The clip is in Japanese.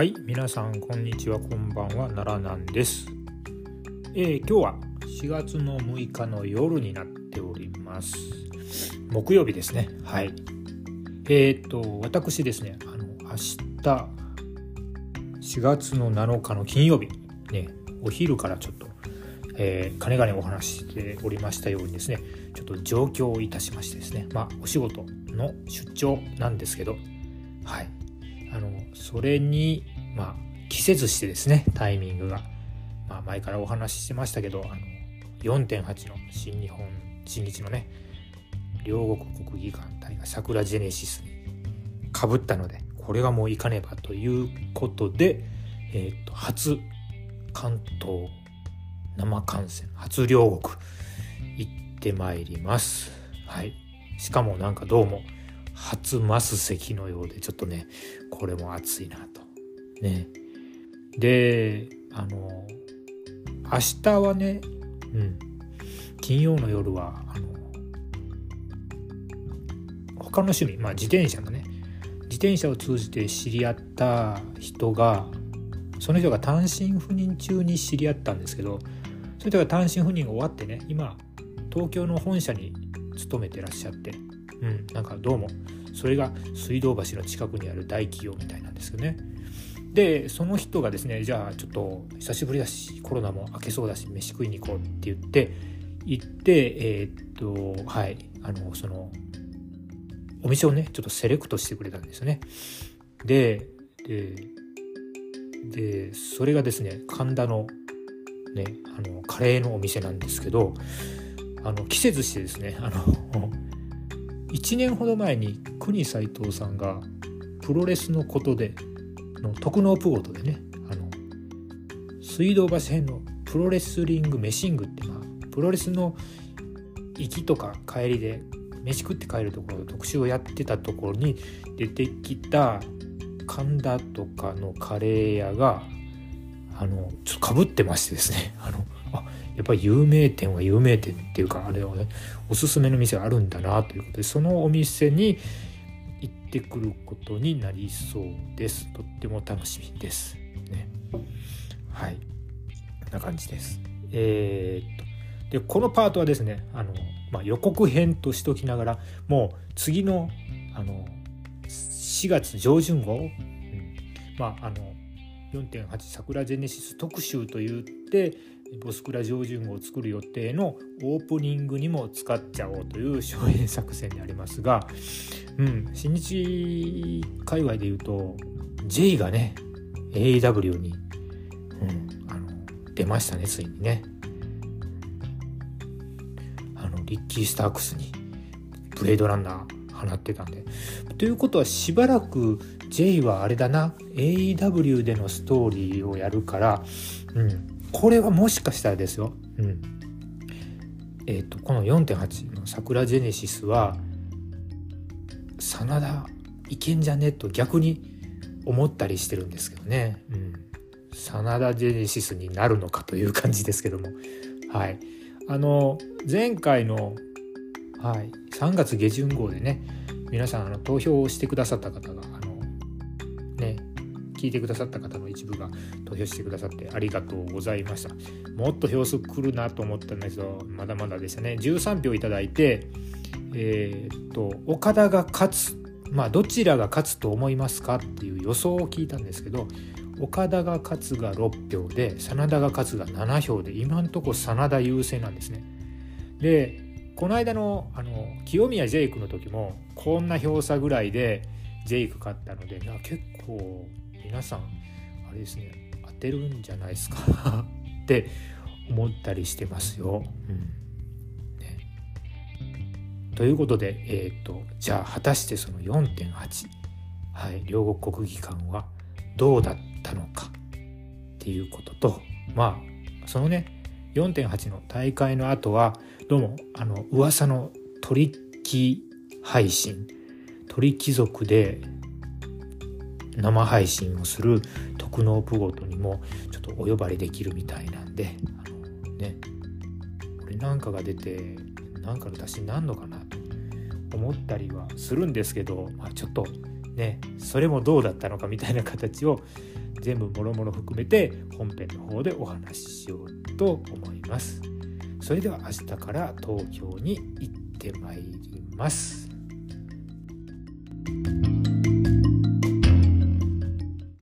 はい皆さんこんにちはこんばんは奈良なんです、えー、今日は4月の6日の夜になっております。木曜日ですね。はい。えっ、と私ですねあの明日4月の7日の金曜日ねお昼からちょっとえー、かねがねお話ししておりましたようにですねちょっと上京いたしましてですねまあお仕事の出張なんですけどはい。あのそれにまあ季節してですねタイミングが、まあ、前からお話ししてましたけどあの4.8の新日本新日のね両国国技館隊が桜ジェネシスにかぶったのでこれはもう行かねばということで、えー、と初関東生観戦初両国行ってまいります。はい。しかもなんかどうも初マス席のようでちょっとねこれも熱いなと。ね。であの明日はねうん。金曜の夜はあの他の趣味まあ自転車のね自転車を通じて知り合った人がその人が単身赴任中に知り合ったんですけどそれでは単身赴任が終わってね今東京の本社に勤めてらっしゃってうん。なんかどうもそれが水道橋の近くにある大企業みたいなんですよね。でその人がですねじゃあちょっと久しぶりだしコロナも明けそうだし飯食いに行こうって言って行ってえー、っとはいあのそのお店をねちょっとセレクトしてくれたんですよね。でででそれがですね神田のね、あのカレーのお店なんですけどあの季節してですねあの1年ほど前に国斎藤さんがプロレスのことでの特納プゴトでねあの水道橋編のプロレスリングメシングってまあプロレスの行きとか帰りで飯食って帰るところ特集をやってたところに出てきた神田とかのカレー屋があのちょっとかぶってましてですねあのやっぱり有名店は有名店っていうかあれは、ね、おすすめの店があるんだなということでそのお店に行ってくることになりそうです。とっても楽しみです。ね。はい。こんな感じです。えー、っとでこのパートはですねあの、まあ、予告編としときながらもう次のあの4月上旬号、うん、まああの4.8桜ジェネシス特集といってボスクラ上旬号を作る予定のオープニングにも使っちゃおうという省エネ作戦でありますが、うん、新日界隈でいうと J がね AEW に、うん、あの出ましたねついにね。あのリッキー・スタークスにブレードランナー放ってたんで。ということはしばらく J はあれだな。AEW でのストーリーをやるから、うん、これはもしかしたらですよ、うん。えーと、この4.8の「桜ジェネシスは」真田いけんじゃねと逆に思ったりしてるんですけどね、うん、真田ジェネシスになるのかという感じですけども。はい。あの前回の、はい、3月下旬号でね皆さんあの投票をしてくださった方が聞いてくださった方の一部が投票してくださってありがとうございました。もっと票数来るなと思ったんですけどまだまだでしたね。13票いただいてえー、っと岡田が勝つまあどちらが勝つと思いますかっていう予想を聞いたんですけど岡田が勝つが6票で真田が勝つが7票で今んとこ真田優勢なんですね。でこの間のあの清宮ジェイクの時もこんな票差ぐらいでジェイク勝ったので結構皆さんあれですね当てるんじゃないですか？って思ったりしてますよ。うん。ね、ということで、えーと、じゃあ果たしてその4.8、はい、両国国技館はどうだったのか？っていうこととまあそのね4.8の大会の後はどうもあの噂の取引配信鳥貴族で生配信をする特納プごとにもちょっとお呼ばれできるみたいなんであのね俺なんかが出てなんかの出しになんのかなと思ったりはするんですけど、まあ、ちょっとねそれもどうだったのかみたいな形を全部もろもろ含めて本編の方でお話ししようと思います。それでは明日から東京に行ってまいります。